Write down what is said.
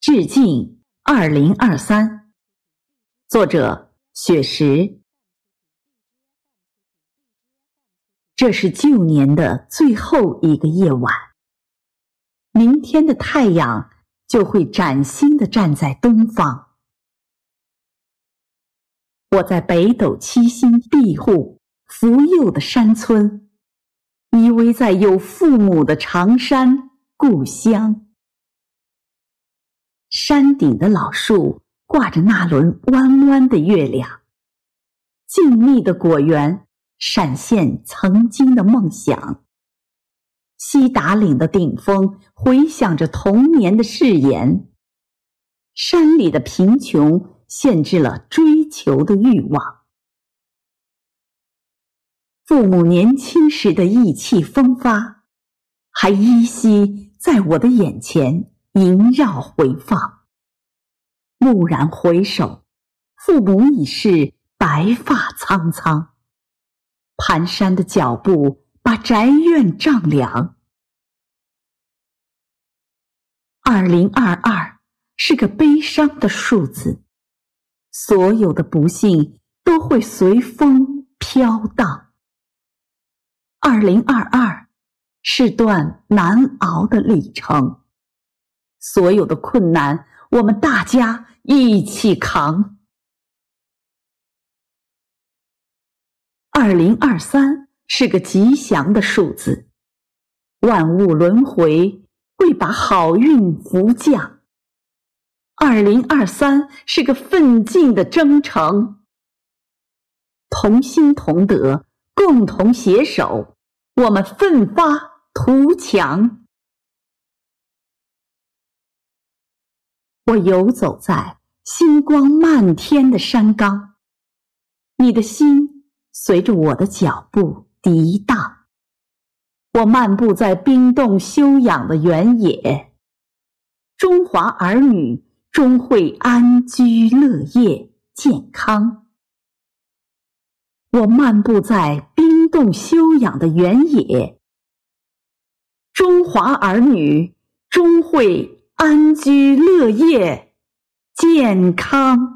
致敬二零二三，作者雪石。这是旧年的最后一个夜晚，明天的太阳就会崭新的站在东方。我在北斗七星庇护、福佑的山村，依偎在有父母的长山故乡。山顶的老树挂着那轮弯弯的月亮，静谧的果园闪现曾经的梦想。西达岭的顶峰回响着童年的誓言。山里的贫穷限制了追求的欲望。父母年轻时的意气风发，还依稀在我的眼前。萦绕回放，蓦然回首，父母已是白发苍苍。蹒跚的脚步把宅院丈量。二零二二是个悲伤的数字，所有的不幸都会随风飘荡。二零二二是段难熬的旅程。所有的困难，我们大家一起扛。二零二三是个吉祥的数字，万物轮回会把好运福降。二零二三是个奋进的征程，同心同德，共同携手，我们奋发图强。我游走在星光漫天的山岗，你的心随着我的脚步涤荡。我漫步在冰冻休养的原野，中华儿女终会安居乐业、健康。我漫步在冰冻休养的原野，中华儿女终会。安居乐业，健康。